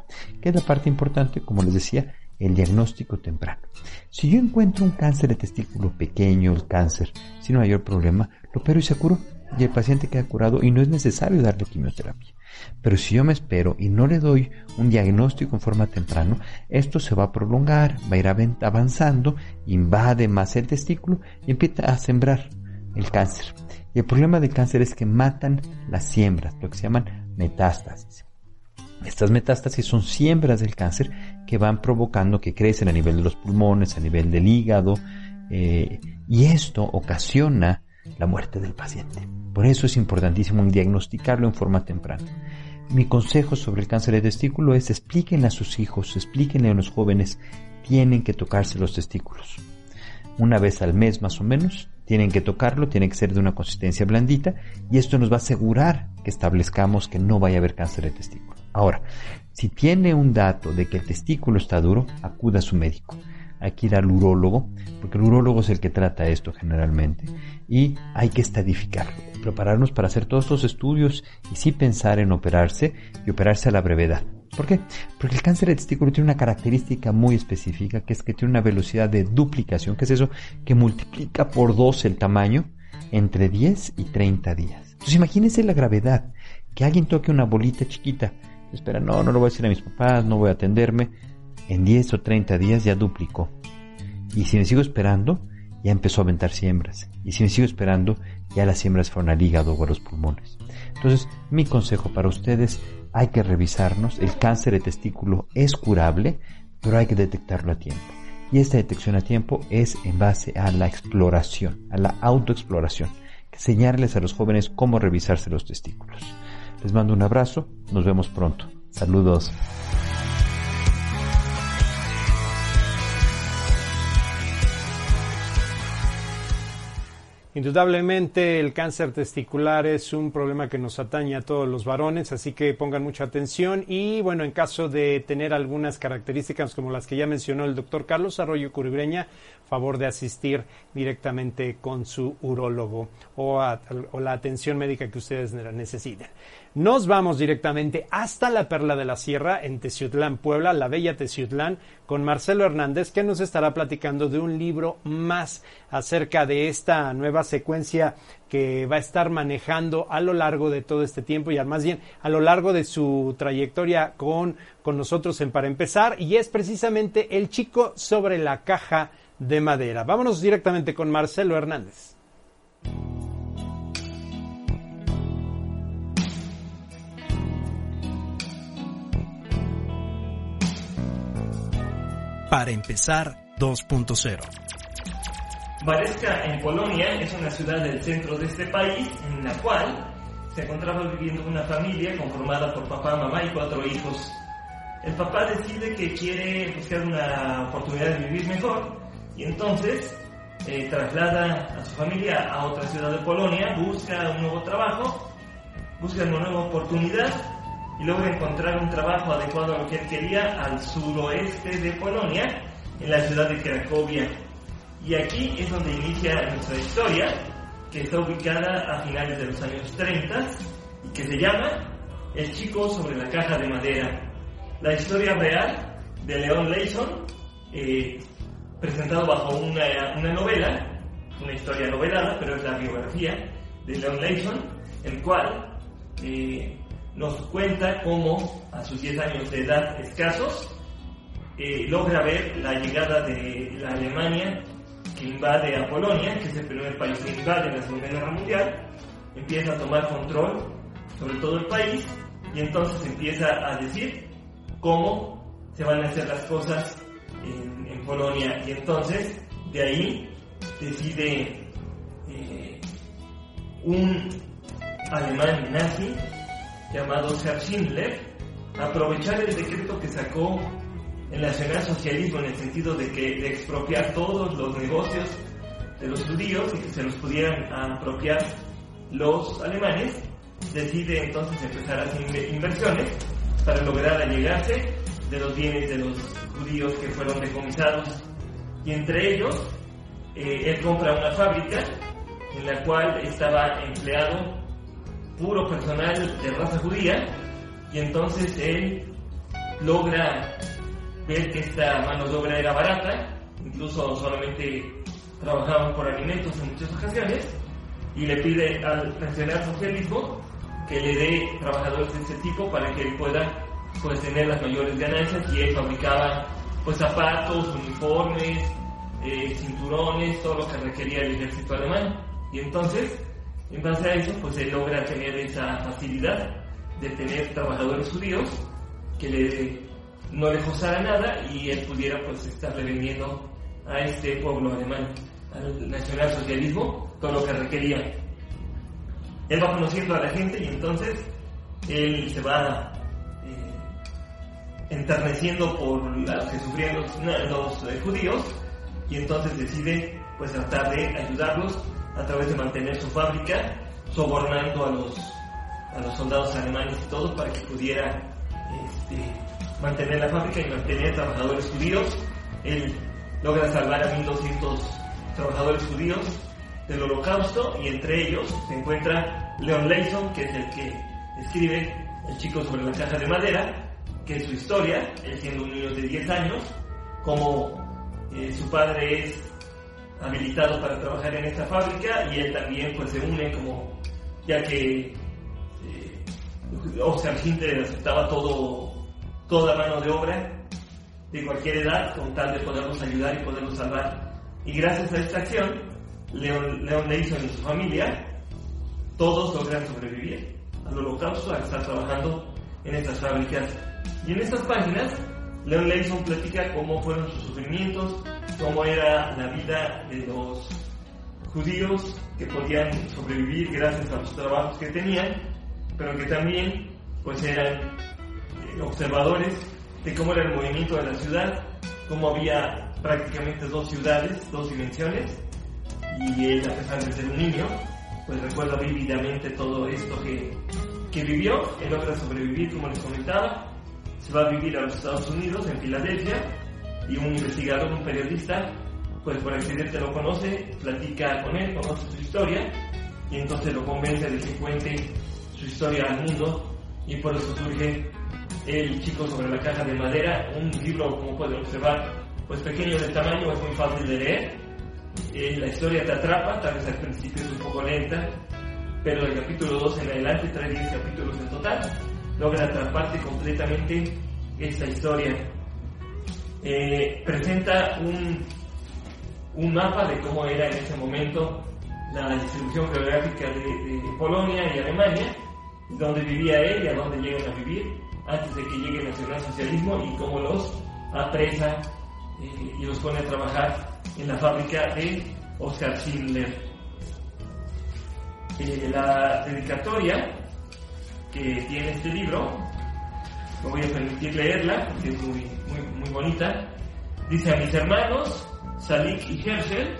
¿Qué es la parte importante? Como les decía, el diagnóstico temprano. Si yo encuentro un cáncer de testículo pequeño, el cáncer, sin mayor problema, lo opero y se curó y el paciente queda curado y no es necesario darle quimioterapia. Pero si yo me espero y no le doy un diagnóstico en forma temprana, esto se va a prolongar, va a ir avanzando, invade más el testículo y empieza a sembrar el cáncer. Y el problema del cáncer es que matan las siembras, lo que se llaman metástasis. Estas metástasis son siembras del cáncer que van provocando que crecen a nivel de los pulmones, a nivel del hígado, eh, y esto ocasiona la muerte del paciente. Por eso es importantísimo diagnosticarlo en forma temprana. Mi consejo sobre el cáncer de testículo es explíquenle a sus hijos, explíquenle a los jóvenes, tienen que tocarse los testículos. Una vez al mes más o menos, tienen que tocarlo, tiene que ser de una consistencia blandita y esto nos va a asegurar que establezcamos que no vaya a haber cáncer de testículo. Ahora, si tiene un dato de que el testículo está duro, acuda a su médico hay que ir al urólogo, porque el urólogo es el que trata esto generalmente, y hay que estadificarlo, prepararnos para hacer todos estos estudios y sí pensar en operarse y operarse a la brevedad. ¿Por qué? Porque el cáncer de testículo tiene una característica muy específica, que es que tiene una velocidad de duplicación, que es eso, que multiplica por dos el tamaño entre 10 y 30 días. Entonces imagínense la gravedad, que alguien toque una bolita chiquita, espera, no, no lo voy a decir a mis papás, no voy a atenderme, en 10 o 30 días ya duplicó. Y si me sigo esperando, ya empezó a aventar siembras. Y si me sigo esperando, ya las siembras fueron al hígado o a los pulmones. Entonces, mi consejo para ustedes, hay que revisarnos. El cáncer de testículo es curable, pero hay que detectarlo a tiempo. Y esta detección a tiempo es en base a la exploración, a la autoexploración. Señarles a los jóvenes cómo revisarse los testículos. Les mando un abrazo, nos vemos pronto. Saludos. Indudablemente el cáncer testicular es un problema que nos atañe a todos los varones, así que pongan mucha atención y bueno, en caso de tener algunas características como las que ya mencionó el doctor Carlos Arroyo Curibreña, favor de asistir directamente con su urólogo o, o la atención médica que ustedes necesiten. Nos vamos directamente hasta la Perla de la Sierra en Teciutlán, Puebla, la bella Teciutlán, con Marcelo Hernández, que nos estará platicando de un libro más acerca de esta nueva secuencia que va a estar manejando a lo largo de todo este tiempo y más bien a lo largo de su trayectoria con, con nosotros en Para Empezar, y es precisamente El chico sobre la caja de madera. Vámonos directamente con Marcelo Hernández. Para empezar 2.0. Vareska en Polonia es una ciudad del centro de este país en la cual se encontraba viviendo una familia conformada por papá, mamá y cuatro hijos. El papá decide que quiere buscar una oportunidad de vivir mejor y entonces eh, traslada a su familia a otra ciudad de Polonia, busca un nuevo trabajo, busca una nueva oportunidad y logra encontrar un trabajo adecuado a lo que él quería al suroeste de Polonia, en la ciudad de Cracovia. Y aquí es donde inicia nuestra historia, que está ubicada a finales de los años 30 y que se llama El chico sobre la caja de madera. La historia real de Leon Leyson, eh, presentado bajo una, novela, una historia novelada, pero es la biografía de Leon Leyson, el cual eh, nos cuenta cómo a sus 10 años de edad escasos eh, logra ver la llegada de la Alemania que invade a Polonia, que es el primer país que invade en la Segunda Guerra Mundial, empieza a tomar control sobre todo el país y entonces empieza a decir cómo se van a hacer las cosas en, Polonia. Y entonces de ahí decide eh, un alemán nazi llamado Herr Schindler, aprovechar el decreto que sacó el nacionalsocialismo en el sentido de que de expropiar todos los negocios de los judíos y que se los pudieran apropiar los alemanes, decide entonces empezar a hacer inversiones para lograr allegarse de los bienes de los judíos que fueron decomisados. Y entre ellos, eh, él compra una fábrica en la cual estaba empleado puro personal de raza judía y entonces él logra ver que esta mano de obra era barata, incluso solamente trabajaban por alimentos en muchas ocasiones, y le pide al nacional socialismo que le dé trabajadores de ese tipo para que él pueda pues, tener las mayores ganancias y él fabricaba pues zapatos, uniformes, eh, cinturones, todo lo que requería el ejército alemán. Y entonces en base a eso, pues él logra tener esa facilidad de tener trabajadores judíos que le, no le costara nada y él pudiera pues estarle vendiendo a este pueblo alemán, al nacionalsocialismo, todo lo que requería. Él va conociendo a la gente y entonces él se va eh, enterneciendo por las que sufrían los, eh, judíos y entonces decide pues tratar de ayudarlos a través de mantener su fábrica, sobornando a los, a los soldados alemanes y todo para que pudiera este, mantener la fábrica y mantener trabajadores judíos. Él logra salvar a 1.200 trabajadores judíos del holocausto y entre ellos se encuentra Leon Leyson, que es el que escribe El chico sobre la caja de madera, que es su historia, él siendo un niño de 10 años, como eh, su padre es habilitado para trabajar en esta fábrica y él también pues se une como ya que eh, Oscar Schindler aceptaba todo toda mano de obra de cualquier edad con tal de podernos ayudar y podernos salvar. Y gracias a esta acción Leon, Leon y su familia todos logran sobrevivir al holocausto al estar trabajando en estas fábricas. Y en estas páginas Leon Leison platica cómo fueron sus sufrimientos, cómo era la vida de los judíos que podían sobrevivir gracias a los trabajos que tenían, pero que también pues eran observadores de cómo era el movimiento de la ciudad, cómo había prácticamente dos ciudades, dos dimensiones, y él, a pesar de ser un niño, pues recuerda vívidamente todo esto que, que vivió. Él logra sobrevivir, como les comentaba. Se va a vivir a los Estados Unidos, en Filadelfia, y un investigador, un periodista, pues por accidente lo conoce, platica con él, conoce su historia, y entonces lo convence de que cuente su historia al mundo, y por eso surge El chico sobre la caja de madera, un libro, como pueden observar, pues pequeño de tamaño, es muy fácil de leer. Eh, la historia te atrapa, tal vez al principio es un poco lenta, pero el capítulo 2 en adelante trae 10 capítulos en total, logra atraparte completamente esta historia. Eh, presenta un, un mapa de cómo era en ese momento la distribución geográfica de, Polonia y Alemania, donde vivía él y a dónde llegan a vivir antes de que llegue el nacionalsocialismo y cómo los apresa eh, y los pone a trabajar en la fábrica de Oscar Schindler. Eh, la dedicatoria que tiene este libro, me voy a permitir leerla porque es muy, muy, muy bonita, dice a mis hermanos, Salik y Herschel,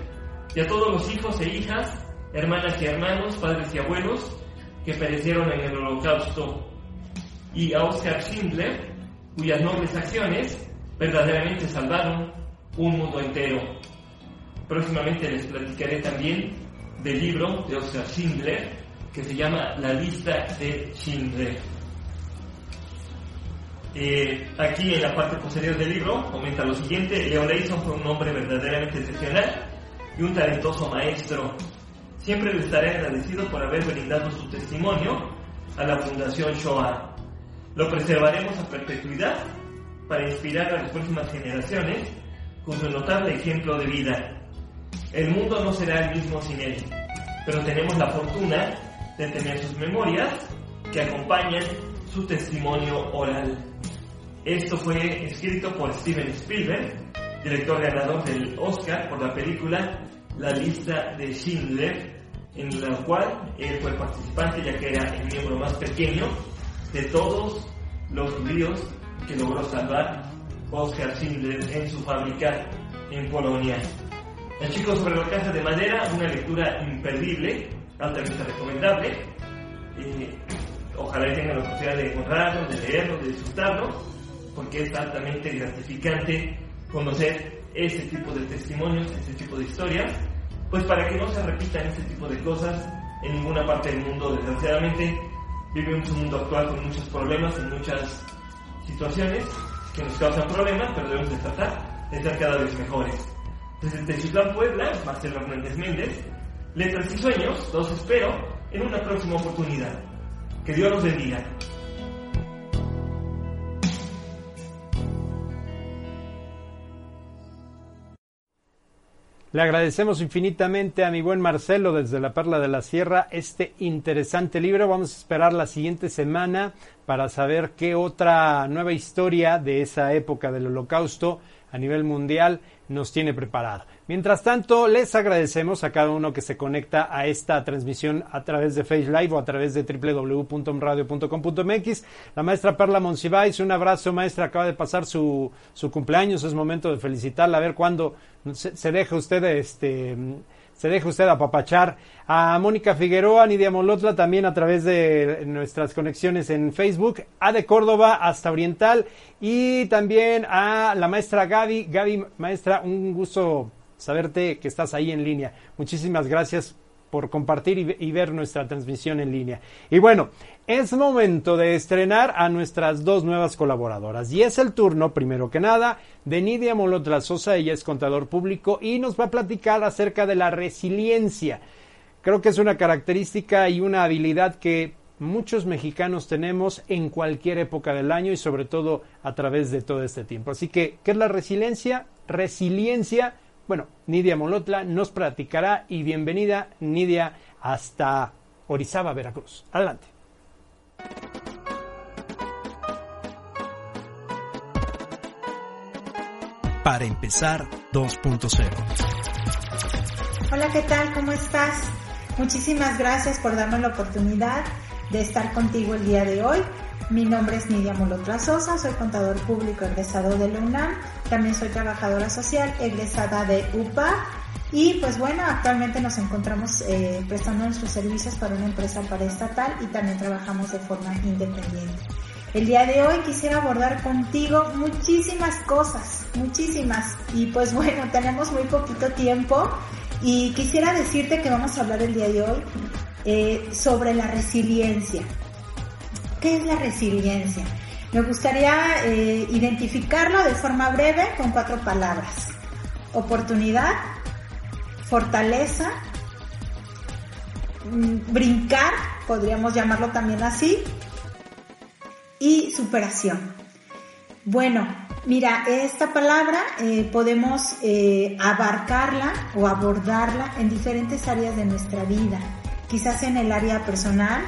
y a todos los hijos e hijas, hermanas y hermanos, padres y abuelos, que perecieron en el holocausto, y a Oscar Schindler, cuyas nobles acciones verdaderamente salvaron un mundo entero. Próximamente les platicaré también del libro de Oscar Schindler que se llama La lista de Schindler. Eh, aquí en la parte posterior del libro comenta lo siguiente, Leon Leison fue un hombre verdaderamente excepcional y un talentoso maestro. Siempre le estaré agradecido por haber brindado su testimonio a la Fundación Shoah. Lo preservaremos a perpetuidad para inspirar a las próximas generaciones con su notable ejemplo de vida. El mundo no será el mismo sin él, pero tenemos la fortuna de tener sus memorias que acompañan su testimonio oral. Esto fue escrito por Steven Spielberg, director ganador del Oscar por la película La lista de Schindler, en la cual él fue participante ya que era el miembro más pequeño de todos los judíos que logró salvar Oscar Schindler en su fábrica en Polonia. El chico sobre la caja de madera, una lectura imperdible, altamente recomendable. Eh, ojalá tengan la oportunidad de encontrarlo, de leerlo, de disfrutarlo, porque es altamente gratificante conocer ese tipo de testimonios, ese tipo de historias, pues para que no se repitan ese tipo de cosas en ninguna parte del mundo. Desgraciadamente vivimos un mundo actual con muchos problemas, en muchas situaciones que nos causan problemas, pero debemos de tratar de ser cada vez mejores. Desde Techitlán, Puebla, Marcelo Hernández Méndez, Letras y Sueños, los espero en una próxima oportunidad. Dios los bendiga. Le agradecemos infinitamente a mi buen Marcelo desde la Perla de la Sierra este interesante libro. Vamos a esperar la siguiente semana para saber qué otra nueva historia de esa época del holocausto a nivel mundial nos tiene preparada. Mientras tanto, les agradecemos a cada uno que se conecta a esta transmisión a través de Face Live o a través de www.radio.com.mx. La maestra Perla Monsiváis, un abrazo maestra, acaba de pasar su, su cumpleaños, es momento de felicitarla, a ver cuándo se, se deja usted este se deja usted apapachar a Mónica Figueroa, Nidia Molotla, también a través de nuestras conexiones en Facebook, a de Córdoba hasta Oriental y también a la maestra Gaby. Gaby, maestra, un gusto saberte que estás ahí en línea. Muchísimas gracias por compartir y, ver nuestra transmisión en línea. Y bueno, es momento de estrenar a nuestras dos nuevas colaboradoras. Y es el turno, primero que nada, de Nidia Molotla Sosa. Ella es contador público y nos va a platicar acerca de la resiliencia. Creo que es una característica y una habilidad que muchos mexicanos tenemos en cualquier época del año y sobre todo a través de todo este tiempo. Así que, ¿qué es la resiliencia? Resiliencia bueno, Nidia Molotla nos practicará y bienvenida Nidia hasta Orizaba, Veracruz. Adelante. Para empezar 2.0. Hola, ¿qué tal? ¿Cómo estás? Muchísimas gracias por darme la oportunidad de estar contigo el día de hoy. Mi nombre es Nidia Molotra Sosa, soy contador público egresado de la UNAM, también soy trabajadora social egresada de UPA Y pues bueno, actualmente nos encontramos eh, prestando nuestros servicios para una empresa paraestatal y también trabajamos de forma independiente. El día de hoy quisiera abordar contigo muchísimas cosas, muchísimas. Y pues bueno, tenemos muy poquito tiempo y quisiera decirte que vamos a hablar el día de hoy eh, sobre la resiliencia. ¿Qué es la resiliencia? Me gustaría eh, identificarlo de forma breve con cuatro palabras. Oportunidad, fortaleza, mm, brincar, podríamos llamarlo también así, y superación. Bueno, mira, esta palabra eh, podemos eh, abarcarla o abordarla en diferentes áreas de nuestra vida, quizás en el área personal,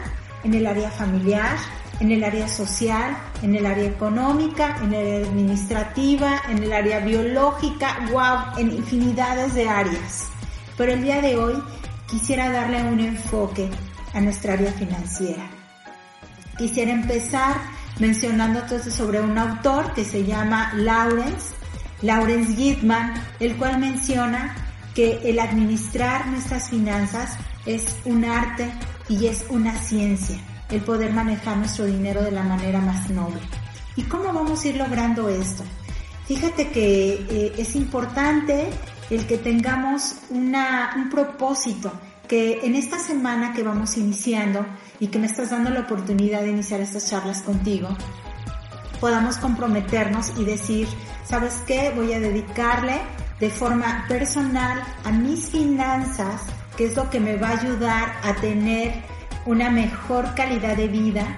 en el área familiar, en el área social, en el área económica, en el área administrativa, en el área biológica, wow, en infinidades de áreas. Pero el día de hoy quisiera darle un enfoque a nuestra área financiera. Quisiera empezar mencionando entonces sobre un autor que se llama Lawrence, Lawrence Gitman, el cual menciona que el administrar nuestras finanzas es un arte y es una ciencia, el poder manejar nuestro dinero de la manera más noble. ¿Y cómo vamos a ir logrando esto? Fíjate que eh, es importante el que tengamos una, un propósito, que en esta semana que vamos iniciando y que me estás dando la oportunidad de iniciar estas charlas contigo, podamos comprometernos y decir, ¿sabes qué? Voy a dedicarle de forma personal a mis finanzas, que es lo que me va a ayudar a tener una mejor calidad de vida,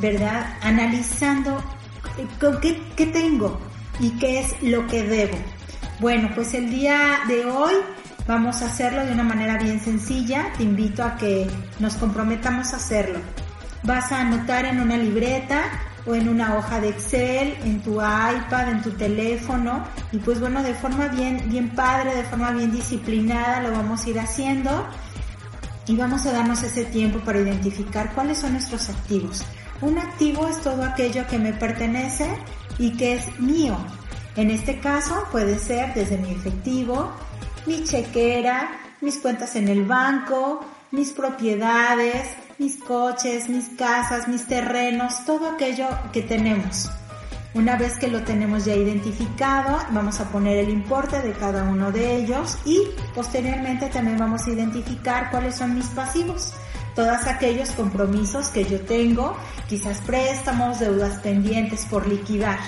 ¿verdad? Analizando eh, qué, qué tengo y qué es lo que debo. Bueno, pues el día de hoy vamos a hacerlo de una manera bien sencilla. Te invito a que nos comprometamos a hacerlo. Vas a anotar en una libreta o en una hoja de Excel, en tu iPad, en tu teléfono y pues bueno, de forma bien, bien padre, de forma bien disciplinada lo vamos a ir haciendo y vamos a darnos ese tiempo para identificar cuáles son nuestros activos. Un activo es todo aquello que me pertenece y que es mío, en este caso puede ser desde mi efectivo, mi chequera, mis cuentas en el banco, mis propiedades, mis coches, mis casas, mis terrenos, todo aquello que tenemos. Una vez que lo tenemos ya identificado, vamos a poner el importe de cada uno de ellos y posteriormente también vamos a identificar cuáles son mis pasivos. Todos aquellos compromisos que yo tengo, quizás préstamos, deudas pendientes por liquidar.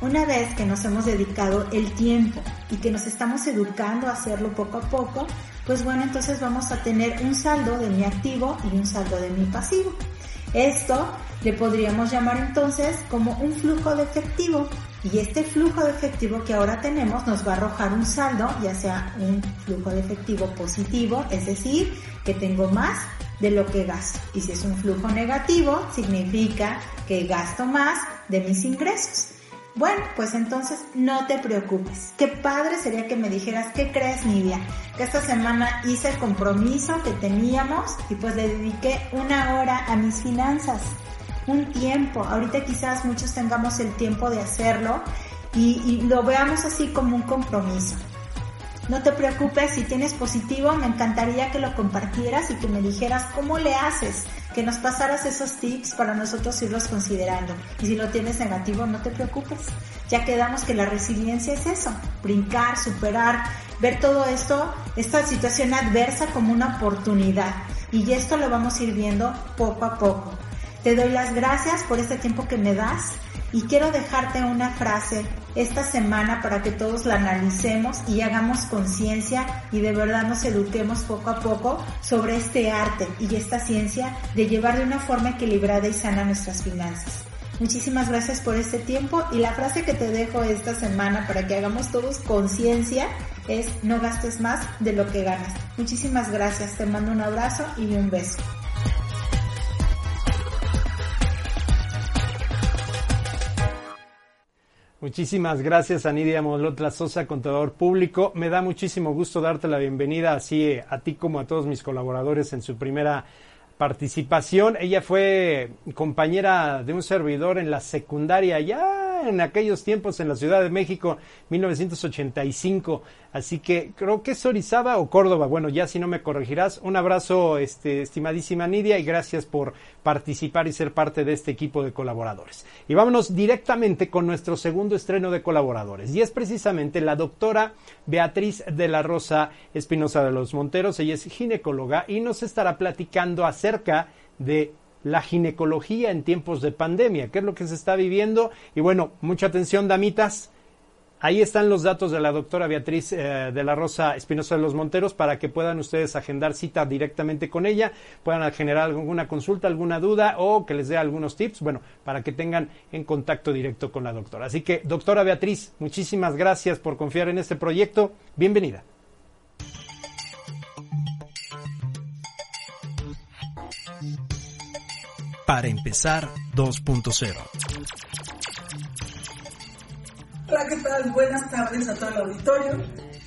Una vez que nos hemos dedicado el tiempo y que nos estamos educando a hacerlo poco a poco, pues bueno, entonces vamos a tener un saldo de mi activo y un saldo de mi pasivo. Esto le podríamos llamar entonces como un flujo de efectivo y este flujo de efectivo que ahora tenemos nos va a arrojar un saldo, ya sea un flujo de efectivo positivo, es decir, que tengo más de lo que gasto. Y si es un flujo negativo, significa que gasto más de mis ingresos. Bueno, pues entonces no te preocupes. Qué padre sería que me dijeras, ¿qué crees, Nidia? Que esta semana hice el compromiso que teníamos y pues le dediqué una hora a mis finanzas. Un tiempo. Ahorita quizás muchos tengamos el tiempo de hacerlo y, y lo veamos así como un compromiso. No te preocupes, si tienes positivo, me encantaría que lo compartieras y que me dijeras cómo le haces, que nos pasaras esos tips para nosotros irlos considerando. Y si lo tienes negativo, no te preocupes. Ya quedamos que la resiliencia es eso, brincar, superar, ver todo esto, esta situación adversa como una oportunidad. Y esto lo vamos a ir viendo poco a poco. Te doy las gracias por este tiempo que me das y quiero dejarte una frase esta semana para que todos la analicemos y hagamos conciencia y de verdad nos eduquemos poco a poco sobre este arte y esta ciencia de llevar de una forma equilibrada y sana nuestras finanzas. Muchísimas gracias por este tiempo y la frase que te dejo esta semana para que hagamos todos conciencia es no gastes más de lo que ganas. Muchísimas gracias, te mando un abrazo y un beso. Muchísimas gracias a Nidia Molotla Sosa, contador público. Me da muchísimo gusto darte la bienvenida así eh, a ti como a todos mis colaboradores en su primera participación. Ella fue compañera de un servidor en la secundaria ya en aquellos tiempos en la Ciudad de México, 1985. Así que creo que es Orizaba o Córdoba. Bueno, ya si no me corregirás. Un abrazo, este, estimadísima Nidia, y gracias por participar y ser parte de este equipo de colaboradores. Y vámonos directamente con nuestro segundo estreno de colaboradores. Y es precisamente la doctora Beatriz de la Rosa Espinosa de los Monteros. Ella es ginecóloga y nos estará platicando acerca de la ginecología en tiempos de pandemia, qué es lo que se está viviendo. Y bueno, mucha atención, damitas. Ahí están los datos de la doctora Beatriz eh, de la Rosa Espinosa de los Monteros para que puedan ustedes agendar cita directamente con ella, puedan generar alguna consulta, alguna duda o que les dé algunos tips, bueno, para que tengan en contacto directo con la doctora. Así que, doctora Beatriz, muchísimas gracias por confiar en este proyecto. Bienvenida. Para empezar 2.0. Hola, ¿qué tal? Buenas tardes a todo el auditorio.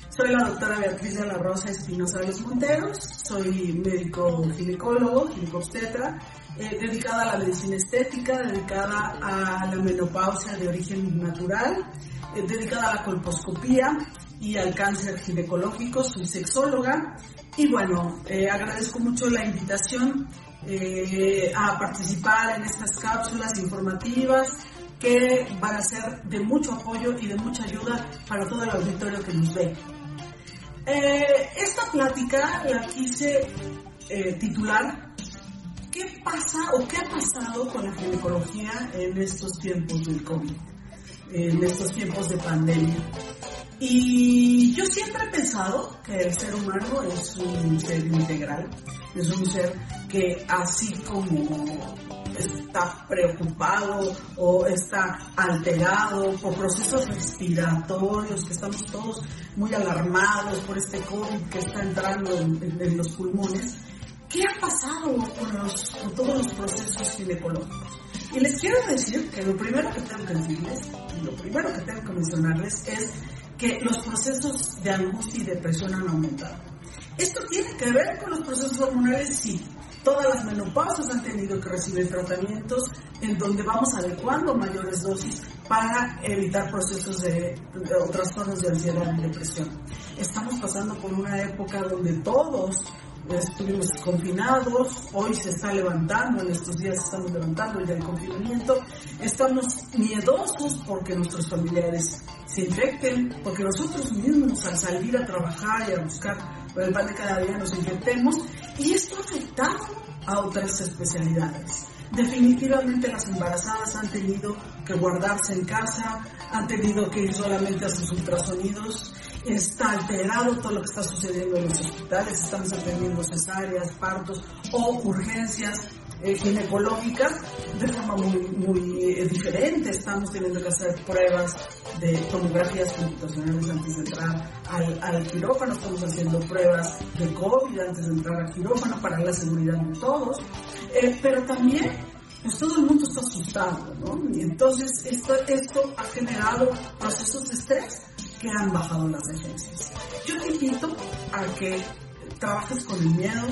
Soy la doctora Beatriz de la Rosa Espinosa de los Monteros. Soy médico ginecólogo, ginecobstetra, eh, dedicada a la medicina estética, dedicada a la menopausia de origen natural, eh, dedicada a la colposcopía y al cáncer ginecológico. Soy sexóloga y bueno, eh, agradezco mucho la invitación eh, a participar en estas cápsulas informativas que van a ser de mucho apoyo y de mucha ayuda para todo el auditorio que nos ve. Eh, esta plática la quise eh, titular ¿Qué pasa o qué ha pasado con la ginecología en estos tiempos del COVID? En estos tiempos de pandemia. Y yo siempre he pensado que el ser humano es un ser integral, es un ser que así como está preocupado o está alterado por procesos respiratorios, que estamos todos muy alarmados por este COVID que está entrando en, los pulmones, ¿qué ha pasado con, los, con todos los procesos ginecológicos? Y les quiero decir que lo primero que tengo que decirles, y lo primero que tengo que mencionarles es que los procesos de angustia y depresión han aumentado. ¿Esto tiene que ver con los procesos hormonales? Sí. Todas las menopausias han tenido que recibir tratamientos en donde vamos adecuando mayores dosis para evitar procesos de, o trastornos de ansiedad y depresión. Estamos pasando por una época donde todos estuvimos confinados, hoy se está levantando, en estos días estamos levantando el del confinamiento, estamos miedosos porque nuestros familiares se infecten, porque nosotros mismos al salir a trabajar y a buscar el pan de cada día nos infectemos y esto ha afectado a otras especialidades. Definitivamente las embarazadas han tenido que guardarse en casa, han tenido que ir solamente a sus ultrasonidos, está alterado todo lo que está sucediendo en los hospitales, estamos atendiendo cesáreas, partos o urgencias eh, ginecológicas de forma muy, muy eh, diferente. Estamos teniendo que hacer pruebas de tomografías computacionales antes de entrar al, al, quirófano, estamos haciendo pruebas de COVID antes de entrar al quirófano para la seguridad de todos, eh, pero también pues todo el mundo está asustado, ¿no? Y entonces esto, esto ha generado procesos de estrés que han bajado las defensas. Yo te invito a que trabajes con el miedo,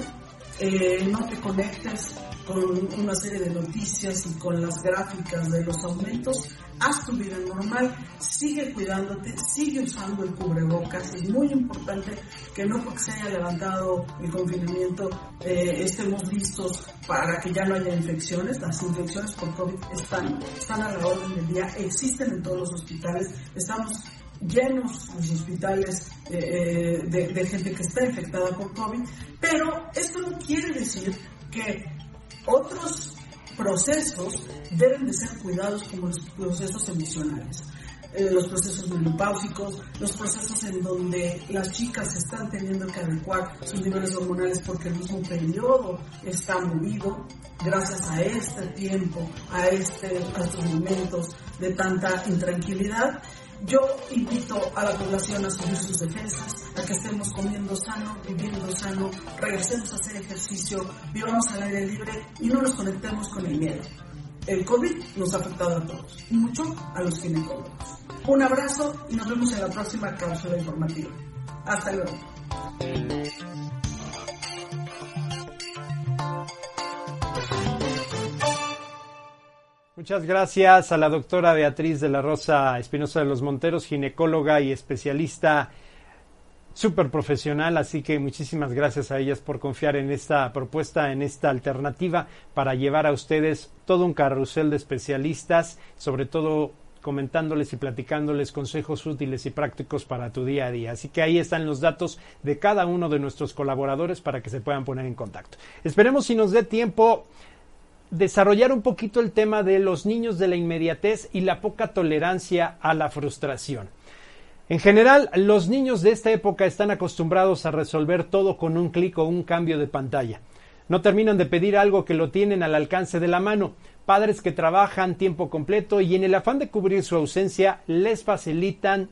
eh, no te conectes con una serie de noticias y con las gráficas de los aumentos, haz tu vida normal, sigue cuidándote, sigue usando el cubrebocas, es muy importante que no porque se haya levantado el confinamiento eh, estemos listos para que ya no haya infecciones, las infecciones por COVID están, están a la orden del día, existen en todos los hospitales, estamos llenos los hospitales eh, eh, de, de, gente que está infectada por COVID, pero esto no quiere decir que otros procesos deben de ser cuidados como los procesos emocionales. Eh, los procesos menopáusicos, los procesos en donde las chicas están teniendo que adecuar sus niveles hormonales porque el mismo periodo está movido gracias a este tiempo, a, este, a estos momentos de tanta intranquilidad. Yo invito a la población a subir sus defensas, a que estemos comiendo sano, viviendo sano, regresemos a hacer ejercicio, vivamos al aire libre y no nos conectemos con el miedo. El COVID nos ha afectado a todos, y mucho a los ginecólogos. Un abrazo y nos vemos en la próxima cápsula informativa. Hasta luego. Muchas gracias a la doctora Beatriz de la Rosa Espinosa de los Monteros, ginecóloga y especialista súper profesional, así que muchísimas gracias a ellas por confiar en esta propuesta, en esta alternativa para llevar a ustedes todo un carrusel de especialistas, sobre todo comentándoles y platicándoles consejos útiles y prácticos para tu día a día. Así que ahí están los datos de cada uno de nuestros colaboradores para que se puedan poner en contacto. Esperemos si nos dé tiempo desarrollar un poquito el tema de los niños de la inmediatez y la poca tolerancia a la frustración. En general, los niños de esta época están acostumbrados a resolver todo con un clic o un cambio de pantalla. No terminan de pedir algo que lo tienen al alcance de la mano. Padres que trabajan tiempo completo y en el afán de cubrir su ausencia les facilitan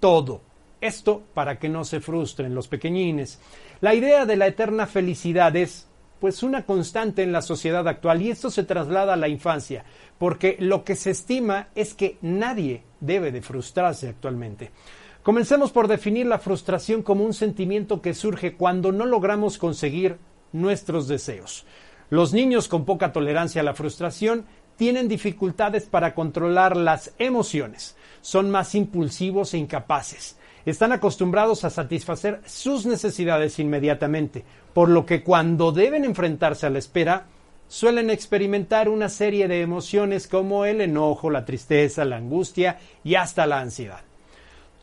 todo. Esto para que no se frustren los pequeñines. La idea de la eterna felicidad es pues una constante en la sociedad actual y esto se traslada a la infancia, porque lo que se estima es que nadie debe de frustrarse actualmente. Comencemos por definir la frustración como un sentimiento que surge cuando no logramos conseguir nuestros deseos. Los niños con poca tolerancia a la frustración tienen dificultades para controlar las emociones, son más impulsivos e incapaces, están acostumbrados a satisfacer sus necesidades inmediatamente, por lo que cuando deben enfrentarse a la espera, suelen experimentar una serie de emociones como el enojo, la tristeza, la angustia y hasta la ansiedad.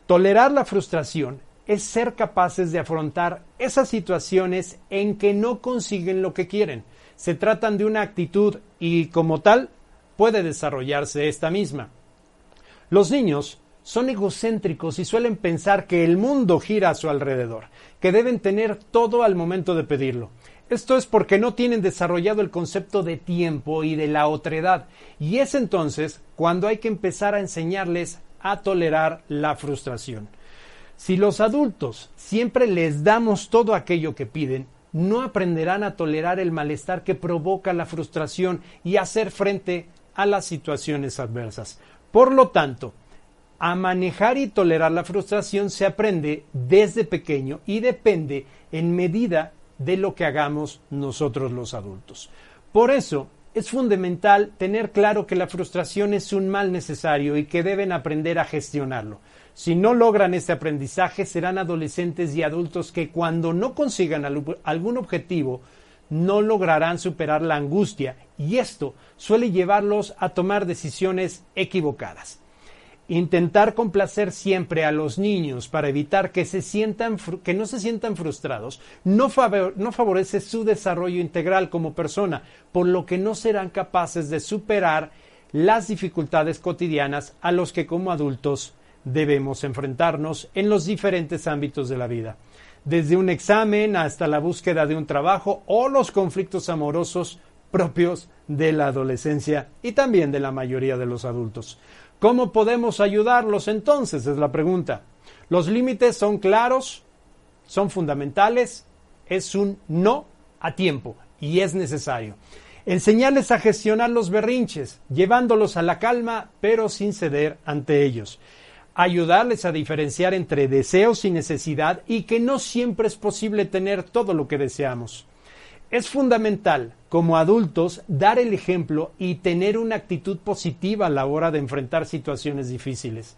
Tolerar la frustración es ser capaces de afrontar esas situaciones en que no consiguen lo que quieren. Se tratan de una actitud y como tal puede desarrollarse esta misma. Los niños son egocéntricos y suelen pensar que el mundo gira a su alrededor, que deben tener todo al momento de pedirlo. Esto es porque no tienen desarrollado el concepto de tiempo y de la otredad, y es entonces cuando hay que empezar a enseñarles a tolerar la frustración. Si los adultos siempre les damos todo aquello que piden, no aprenderán a tolerar el malestar que provoca la frustración y hacer frente a las situaciones adversas. Por lo tanto, a manejar y tolerar la frustración se aprende desde pequeño y depende en medida de lo que hagamos nosotros los adultos. Por eso, es fundamental tener claro que la frustración es un mal necesario y que deben aprender a gestionarlo. Si no logran este aprendizaje, serán adolescentes y adultos que cuando no consigan algún objetivo, no lograrán superar la angustia y esto suele llevarlos a tomar decisiones equivocadas. Intentar complacer siempre a los niños para evitar que, se sientan, que no se sientan frustrados no, favorece su desarrollo integral como persona, por lo que no serán capaces de superar las dificultades cotidianas a los que como adultos debemos enfrentarnos en los diferentes ámbitos de la vida, desde un examen hasta la búsqueda de un trabajo o los conflictos amorosos propios de la adolescencia y también de la mayoría de los adultos. ¿Cómo podemos ayudarlos entonces? Es la pregunta. Los límites son claros, son fundamentales, es un no a tiempo y es necesario. Enseñarles a gestionar los berrinches, llevándolos a la calma, pero sin ceder ante ellos. Ayudarles a diferenciar entre deseos y necesidad y que no siempre es posible tener todo lo que deseamos. Es fundamental, como adultos, dar el ejemplo y tener una actitud positiva a la hora de enfrentar situaciones difíciles.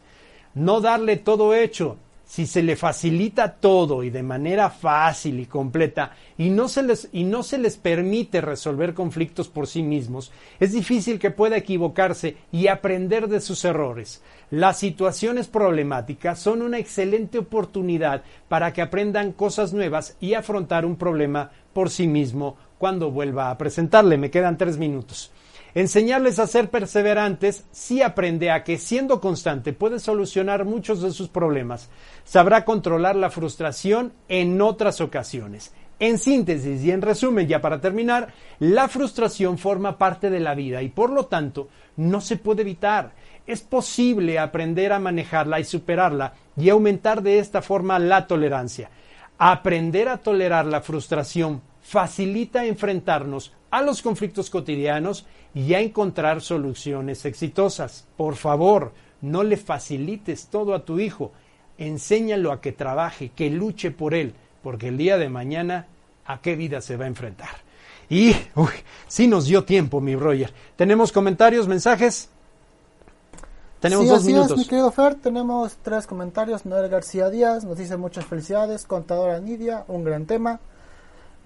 No darle todo hecho. Si se le facilita todo y de manera fácil y completa y no, se les, y no se les permite resolver conflictos por sí mismos, es difícil que pueda equivocarse y aprender de sus errores. Las situaciones problemáticas son una excelente oportunidad para que aprendan cosas nuevas y afrontar un problema por sí mismo cuando vuelva a presentarle. Me quedan tres minutos. Enseñarles a ser perseverantes si aprende a que siendo constante puede solucionar muchos de sus problemas. Sabrá controlar la frustración en otras ocasiones. En síntesis y en resumen, ya para terminar, la frustración forma parte de la vida y por lo tanto no se puede evitar. Es posible aprender a manejarla y superarla y aumentar de esta forma la tolerancia. Aprender a tolerar la frustración facilita enfrentarnos a los conflictos cotidianos y a encontrar soluciones exitosas. Por favor, no le facilites todo a tu hijo. Enséñalo a que trabaje, que luche por él, porque el día de mañana, ¿a qué vida se va a enfrentar? Y, uy, sí nos dio tiempo, mi Roger. ¿Tenemos comentarios, mensajes? Tenemos sí, dos así minutos. Es, mi querido Fer, tenemos tres comentarios. Noel García Díaz nos dice muchas felicidades. Contadora Nidia, un gran tema.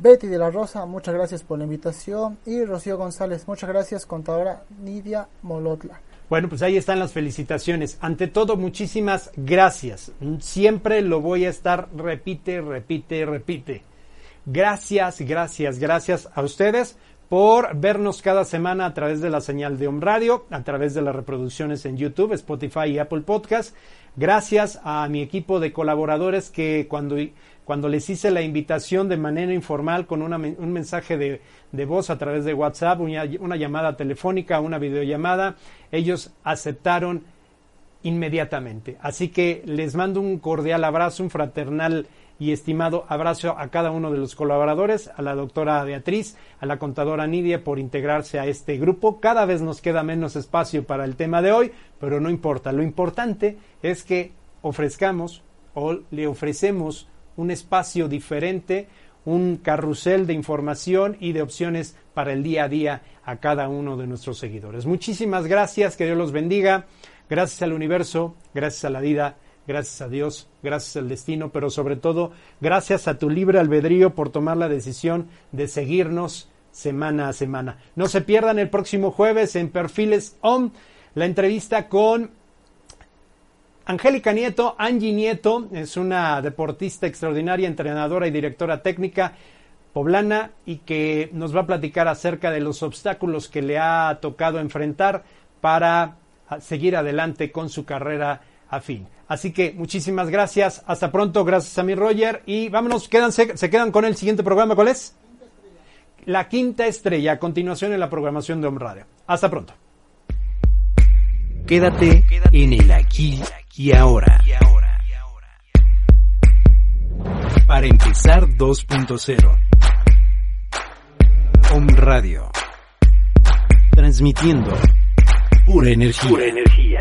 Betty de la Rosa, muchas gracias por la invitación. Y Rocío González, muchas gracias, contadora Nidia Molotla. Bueno, pues ahí están las felicitaciones. Ante todo, muchísimas gracias. Siempre lo voy a estar, repite, repite, repite. Gracias, gracias, gracias a ustedes por vernos cada semana a través de la señal de Home Radio, a través de las reproducciones en YouTube, Spotify y Apple Podcast. Gracias a mi equipo de colaboradores que cuando, cuando les hice la invitación de manera informal con una, un mensaje de, de, voz a través de WhatsApp, una, una llamada telefónica, una videollamada, ellos aceptaron inmediatamente. Así que les mando un cordial abrazo, un fraternal y estimado abrazo a cada uno de los colaboradores, a la doctora Beatriz, a la contadora Nidia por integrarse a este grupo. Cada vez nos queda menos espacio para el tema de hoy, pero no importa. Lo importante es que ofrezcamos o le ofrecemos un espacio diferente, un carrusel de información y de opciones para el día a día a cada uno de nuestros seguidores. Muchísimas gracias, que Dios los bendiga. Gracias al universo, gracias a la vida, gracias a Dios, gracias al destino, pero sobre todo gracias a tu libre albedrío por tomar la decisión de seguirnos semana a semana. No se pierdan el próximo jueves en Perfiles OM la entrevista con Angélica Nieto, Angie Nieto, es una deportista extraordinaria, entrenadora y directora técnica poblana y que nos va a platicar acerca de los obstáculos que le ha tocado enfrentar para seguir adelante con su carrera afín. Así que muchísimas gracias, hasta pronto, gracias a mi Roger y vámonos, quédanse, se quedan con el siguiente programa, ¿cuál es? La quinta estrella, a continuación en la programación de Home Radio. Hasta pronto. Quédate en el aquí y ahora. Para empezar 2.0. Home Radio. Transmitiendo pura energía. Pura energía.